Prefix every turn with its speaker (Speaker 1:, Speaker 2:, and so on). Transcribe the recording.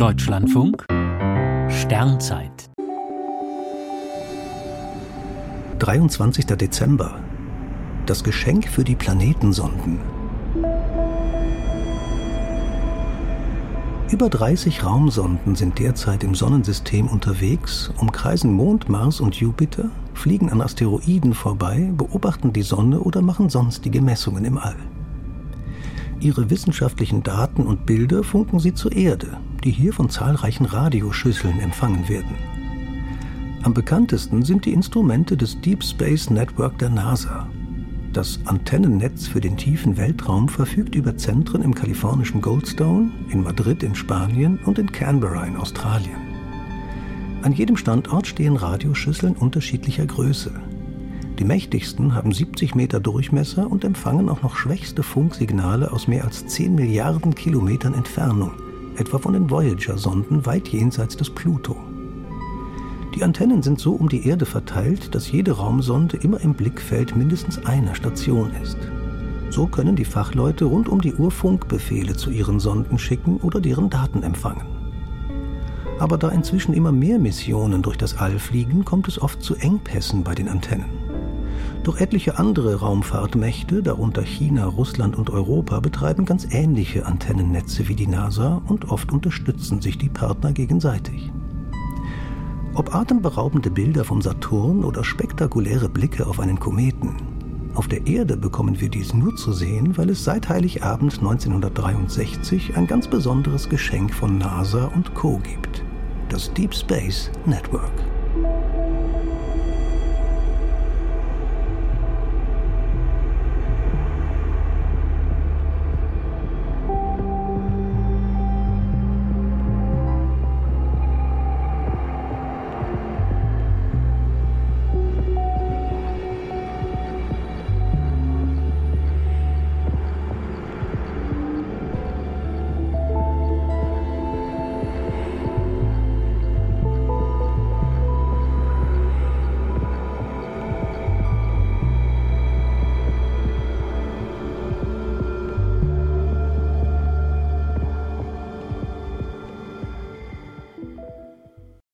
Speaker 1: Deutschlandfunk Sternzeit
Speaker 2: 23. Dezember Das Geschenk für die Planetensonden Über 30 Raumsonden sind derzeit im Sonnensystem unterwegs, umkreisen Mond, Mars und Jupiter, fliegen an Asteroiden vorbei, beobachten die Sonne oder machen sonstige Messungen im All. Ihre wissenschaftlichen Daten und Bilder funken sie zur Erde, die hier von zahlreichen Radioschüsseln empfangen werden. Am bekanntesten sind die Instrumente des Deep Space Network der NASA, das Antennennetz für den tiefen Weltraum verfügt über Zentren im kalifornischen Goldstone, in Madrid in Spanien und in Canberra in Australien. An jedem Standort stehen Radioschüsseln unterschiedlicher Größe. Die mächtigsten haben 70 Meter Durchmesser und empfangen auch noch schwächste Funksignale aus mehr als 10 Milliarden Kilometern Entfernung, etwa von den Voyager-Sonden weit jenseits des Pluto. Die Antennen sind so um die Erde verteilt, dass jede Raumsonde immer im Blickfeld mindestens einer Station ist. So können die Fachleute rund um die Uhr Funkbefehle zu ihren Sonden schicken oder deren Daten empfangen. Aber da inzwischen immer mehr Missionen durch das All fliegen, kommt es oft zu Engpässen bei den Antennen. Doch etliche andere Raumfahrtmächte, darunter China, Russland und Europa, betreiben ganz ähnliche Antennennetze wie die NASA und oft unterstützen sich die Partner gegenseitig. Ob atemberaubende Bilder vom Saturn oder spektakuläre Blicke auf einen Kometen. Auf der Erde bekommen wir dies nur zu sehen, weil es seit Heiligabend 1963 ein ganz besonderes Geschenk von NASA und Co gibt. Das Deep Space Network.